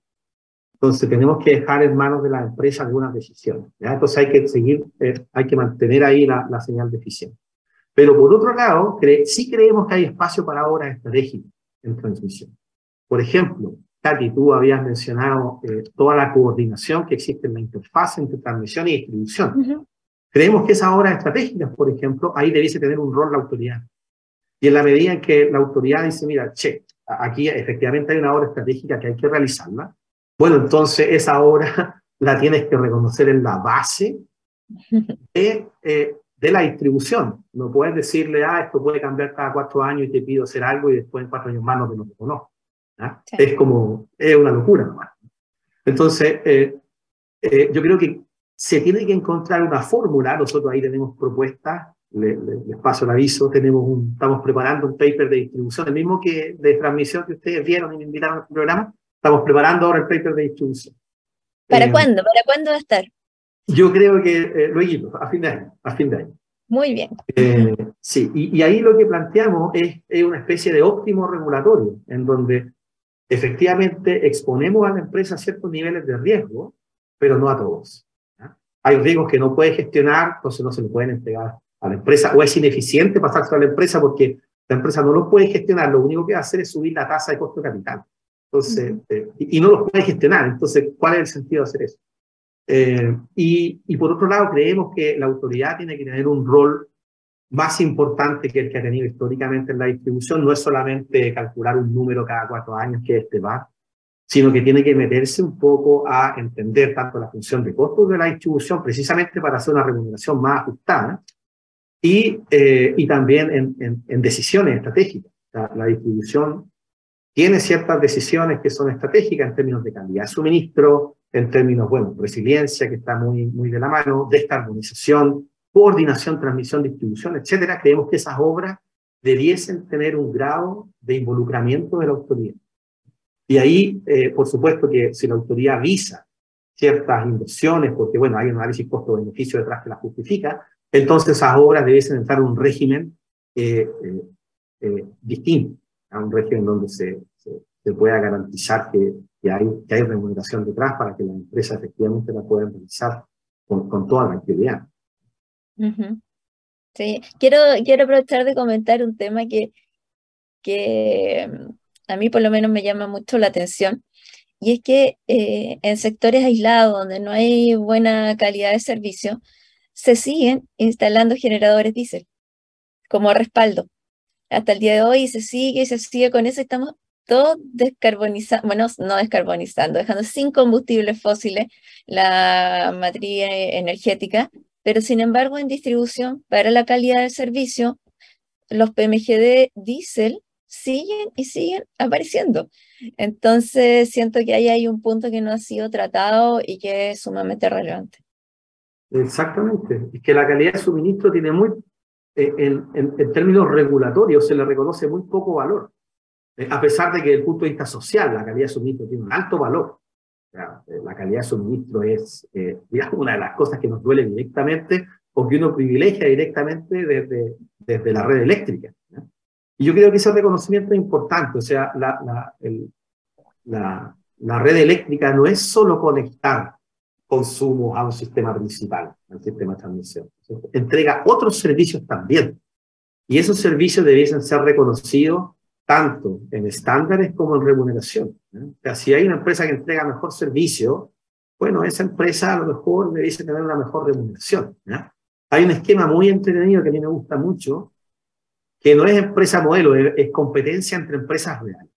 Entonces tenemos que dejar en manos de las empresas algunas decisiones. ¿ya? Entonces hay que seguir, eh, hay que mantener ahí la, la, señal de eficiencia. Pero por otro lado, sí creemos que hay espacio para obras estratégicas en transmisión. Por ejemplo, Katy, tú habías mencionado eh, toda la coordinación que existe en la interfaz entre transmisión y distribución. Creemos que esas obras estratégicas, por ejemplo, ahí debiese tener un rol la autoridad. Y en la medida en que la autoridad dice, mira, che, aquí efectivamente hay una obra estratégica que hay que realizarla, bueno, entonces esa obra la tienes que reconocer en la base de, eh, de la distribución. No puedes decirle, ah, esto puede cambiar cada cuatro años y te pido hacer algo y después en cuatro años más no te lo reconozco. Es como, es una locura nomás. Entonces, eh, eh, yo creo que se tiene que encontrar una fórmula, nosotros ahí tenemos propuestas, les, paso el aviso, tenemos un, estamos preparando un paper de distribución, el mismo que de transmisión que ustedes vieron y me invitaron al programa, estamos preparando ahora el paper de distribución. ¿Para eh, cuándo? ¿Para cuándo va a estar? Yo creo que eh, luego, a fin de año, a fin de año. Muy bien. Eh, sí, y, y, ahí lo que planteamos es, es, una especie de óptimo regulatorio, en donde efectivamente exponemos a la empresa a ciertos niveles de riesgo, pero no a todos. Hay riesgos que no puede gestionar, entonces no se le pueden entregar a la empresa, o es ineficiente pasarse a la empresa porque la empresa no lo puede gestionar, lo único que va a hacer es subir la tasa de costo de capital. Entonces, eh, y, no los puede gestionar, entonces, ¿cuál es el sentido de hacer eso? Eh, y, y, por otro lado, creemos que la autoridad tiene que tener un rol más importante que el que ha tenido históricamente en la distribución. No es solamente calcular un número cada cuatro años que este va, sino que tiene que meterse un poco a entender tanto la función de costos de la distribución, precisamente para hacer una remuneración más ajustada, y, eh, y también en, en, en, decisiones estratégicas. La, la distribución tiene ciertas decisiones que son estratégicas en términos de calidad de suministro, en términos, bueno, resiliencia, que está muy, muy de la mano, descarbonización, coordinación, transmisión, distribución, etcétera. Creemos que esas obras debiesen tener un grado de involucramiento de la autoridad. Y ahí, eh, por supuesto que si la autoridad visa ciertas inversiones, porque bueno, hay un análisis costo-beneficio detrás que la justifica, entonces esas obras debiesen entrar en un régimen eh, eh, distinto, a un régimen donde se, se pueda garantizar que que hay, que hay remuneración detrás para que la empresa efectivamente la pueda realizar con, con toda la actividad. Sí, quiero, quiero aprovechar de comentar un tema que, que mm, a mí por lo menos me llama mucho la atención, y es que eh, en sectores aislados donde no hay buena calidad de servicio, se siguen instalando generadores diésel como respaldo. Hasta el día de hoy se sigue y se sigue con eso. Estamos todo descarbonizando, bueno, no descarbonizando, dejando sin combustibles fósiles la matriz energética, pero sin embargo en distribución para la calidad del servicio, los PMGD diésel siguen y siguen apareciendo. Entonces siento que ahí hay un punto que no ha sido tratado y que es sumamente relevante. Exactamente, es que la calidad de suministro tiene muy, eh, en, en términos regulatorios, se le reconoce muy poco valor. Eh, a pesar de que desde el punto de vista social la calidad de suministro tiene un alto valor. Eh, la calidad de suministro es, eh, digamos, una de las cosas que nos duele directamente o que uno privilegia directamente desde, desde la red eléctrica. Y yo creo que ese reconocimiento es importante. O sea, la, la, el, la, la red eléctrica no es solo conectar consumos a un sistema principal, al sistema de transmisión. Entrega otros servicios también. Y esos servicios debiesen ser reconocidos tanto en estándares como en remuneración. O sea, si hay una empresa que entrega mejor servicio, bueno, esa empresa a lo mejor debiese tener una mejor remuneración. Hay un esquema muy entretenido que a mí me gusta mucho, que no es empresa modelo, es, competencia entre empresas reales.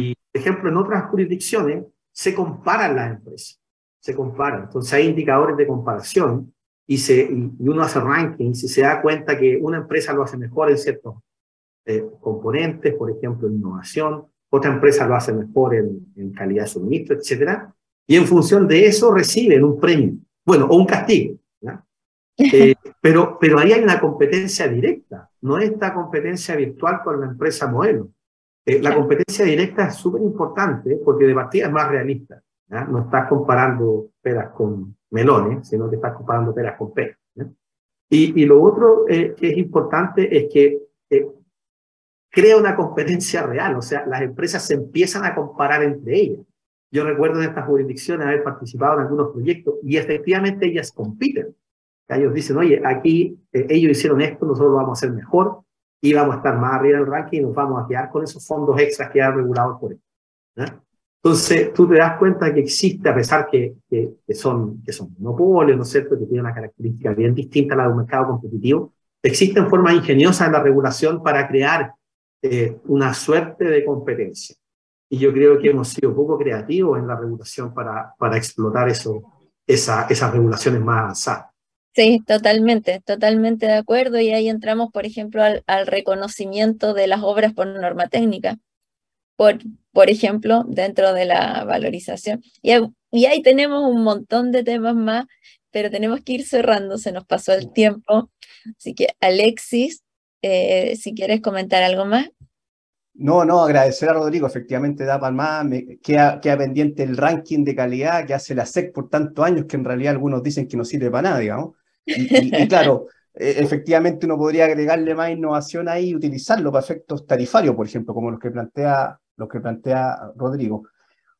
Y, por ejemplo, en otras jurisdicciones se comparan las empresas, se comparan. Entonces hay indicadores de comparación y, se, y uno hace rankings y se da cuenta que una empresa lo hace mejor en ciertos eh, componentes, por ejemplo, en innovación, otra empresa lo hace mejor en, calidad de suministro, etcétera, y en función de eso reciben un premio, bueno, o un castigo. Eh, pero, pero ahí hay una competencia directa, no esta competencia virtual con la empresa modelo. Eh, la competencia directa es súper importante porque de partida es más realista. No estás comparando peras con melones, sino que estás comparando peras con peras. Y, y, lo otro que es importante es que crea una competencia real, o sea, las empresas se empiezan a comparar entre ellas. Yo recuerdo en estas jurisdicciones haber participado en algunos proyectos y efectivamente ellas compiten. Ellos dicen, oye, aquí eh, ellos hicieron esto, nosotros lo vamos a hacer mejor y vamos a estar más arriba del ranking y nos vamos a quedar con esos fondos extras que han regulado por esto. Entonces, tú te das cuenta que existe, a pesar que, que, que, son, que son monopolios, ¿no es cierto?, que tienen una característica bien distinta a la de un mercado competitivo, existen formas ingeniosas en la regulación para crear eh, una suerte de competencia. Y yo creo que hemos sido poco creativos en la regulación para, para explotar eso, esa, esas regulaciones más avanzadas. Sí, totalmente, totalmente de acuerdo. Y ahí entramos, por ejemplo, al, al reconocimiento de las obras por norma técnica. Por, por ejemplo, dentro de la valorización. Y, y ahí tenemos un montón de temas más, pero tenemos que ir cerrando, se nos pasó el tiempo. Así que, Alexis, eh, si quieres comentar algo más. No, no, agradecer a Rodrigo, efectivamente da palmada, me queda, queda, pendiente el ranking de calidad que hace la SEC por tantos años, que en realidad algunos dicen que no sirve para nada, digamos. Y, claro, e, efectivamente uno podría agregarle más innovación ahí y utilizarlo para efectos tarifarios, por ejemplo, como los que plantea, los que plantea Rodrigo.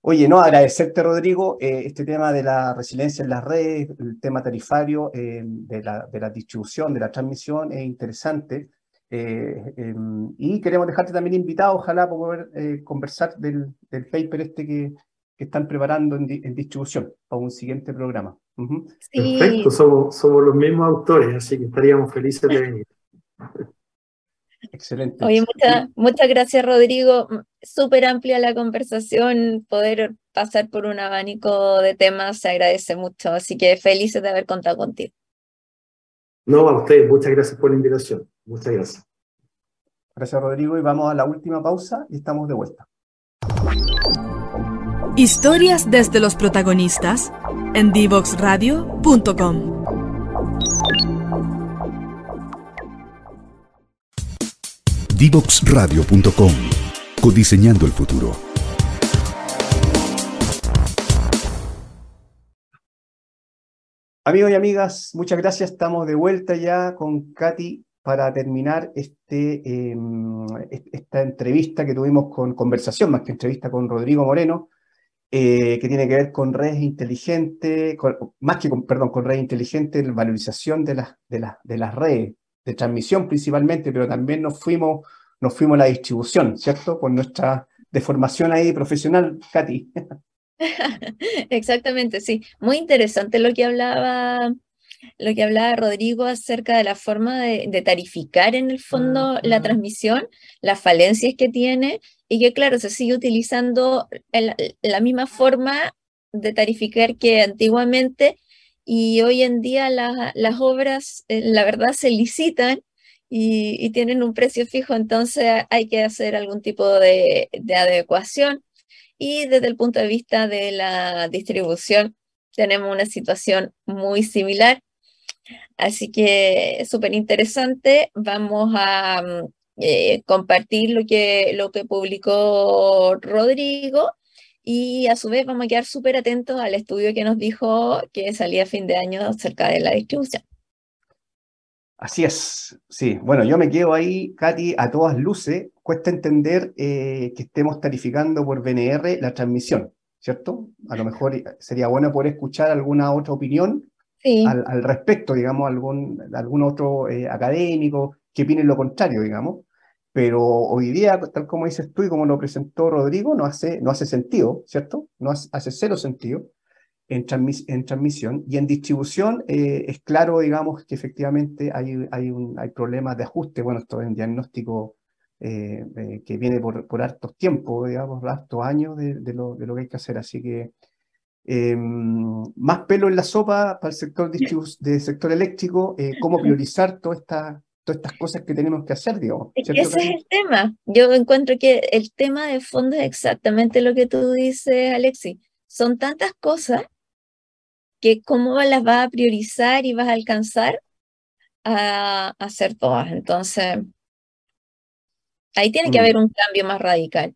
Oye, no, agradecerte, Rodrigo, eh, este tema de la resiliencia en las redes, el tema tarifario, eh, de, la, de la distribución, de la transmisión, es interesante. Eh, em, y queremos dejarte también invitado, ojalá, para poder eh, conversar del, del, paper este que, que están preparando en, en, distribución para un siguiente programa. Sí. Perfecto, somos, somos los mismos autores, así que estaríamos felices de venir. Excelente. Oye, muchas, muchas gracias, Rodrigo. Súper amplia la conversación, poder pasar por un abanico de temas se agradece mucho, así que felices de haber contado contigo. No, a ustedes, muchas gracias por la invitación. Muchas gracias. Gracias, Rodrigo. Y vamos a la última pausa y estamos de vuelta. Historias desde los protagonistas en divoxradio.com. Divoxradio.com. Codiseñando el futuro. Amigos y amigas, muchas gracias. Estamos de vuelta ya con Katy para terminar este, em, esta entrevista que tuvimos con conversación, más que entrevista con Rodrigo Moreno, eh, que tiene que ver con redes inteligentes, más que con, perdón, con redes inteligentes, la valorización de las, de, las, de las redes, de transmisión principalmente, pero también nos fuimos, nos fuimos a la distribución, ¿cierto? Por nuestra deformación ahí profesional, Katy. Exactamente, sí. Muy interesante lo que hablaba lo que hablaba Rodrigo acerca de la forma de, tarificar en el fondo la transmisión, las falencias que tiene y que claro, se sigue utilizando la misma forma de tarificar que antiguamente y hoy en día las obras, eh, la verdad, se licitan y, tienen un precio fijo, entonces hay que hacer algún tipo de, de adecuación. Y desde el punto de vista de la distribución, tenemos una situación muy similar. Así que súper interesante. Vamos a mm, eh, compartir lo que, lo que publicó Rodrigo y a su vez vamos a quedar súper atentos al estudio que nos dijo que salía a fin de año acerca de la distribución. Así es, sí. Bueno, yo me quedo ahí, Katy, a todas luces. Cuesta entender eh, que estemos tarificando por BNR la transmisión, ¿cierto? A lo mejor sería bueno poder escuchar alguna otra opinión al, respecto, digamos, algún, algún otro eh, académico que opine lo contrario, digamos. Pero hoy día, tal como dices tú y como lo presentó Rodrigo, no hace, no hace sentido, ¿cierto? No hace, cero sentido en, transmisión. Y en distribución eh, es claro, digamos, que efectivamente hay, hay, un, hay problemas de ajuste. Bueno, esto es un diagnóstico eh, que viene por, por hartos tiempos, digamos, hartos años de, de, lo, de lo que hay que hacer. Así que Em, más pelo en la sopa para el sector de sector eléctrico, eh, cómo priorizar todas estas todas estas cosas que tenemos que hacer, digamos. Ese es el tema. Yo encuentro que el tema de fondo es exactamente lo que tú dices, Alexi. Son tantas cosas que cómo las vas a priorizar y vas a alcanzar a, hacer todas. Entonces, ahí tiene que mm. haber un cambio más radical.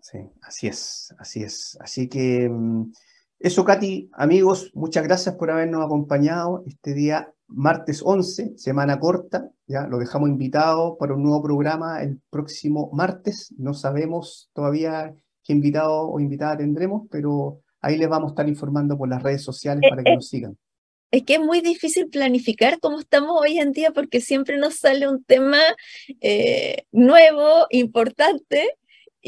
Sí, así es, así es. Así que mm, eso, Katy, amigos, muchas gracias por habernos acompañado este día martes 11, semana corta, ya lo dejamos invitado para un nuevo programa el próximo martes. No sabemos todavía qué invitado o invitada tendremos, pero ahí les vamos a estar informando por las redes sociales para que nos sigan. Es que es muy difícil planificar cómo estamos hoy en día porque siempre nos sale un tema eh, nuevo, importante,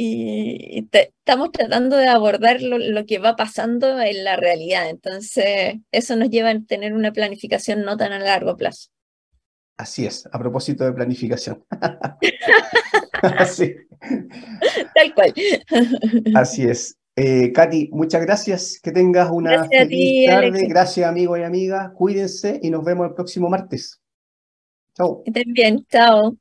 y estamos tratando de abordar lo, que va pasando en la realidad. Entonces, eso nos lleva a tener una planificación no tan a largo plazo. Así es, a propósito de planificación. Tal cual. Así es. Eh, Katy, muchas gracias. Que tengas una feliz tarde. Gracias, amigos y amigas. Cuídense y nos vemos el próximo martes. Chao. Que estén bien. Chao.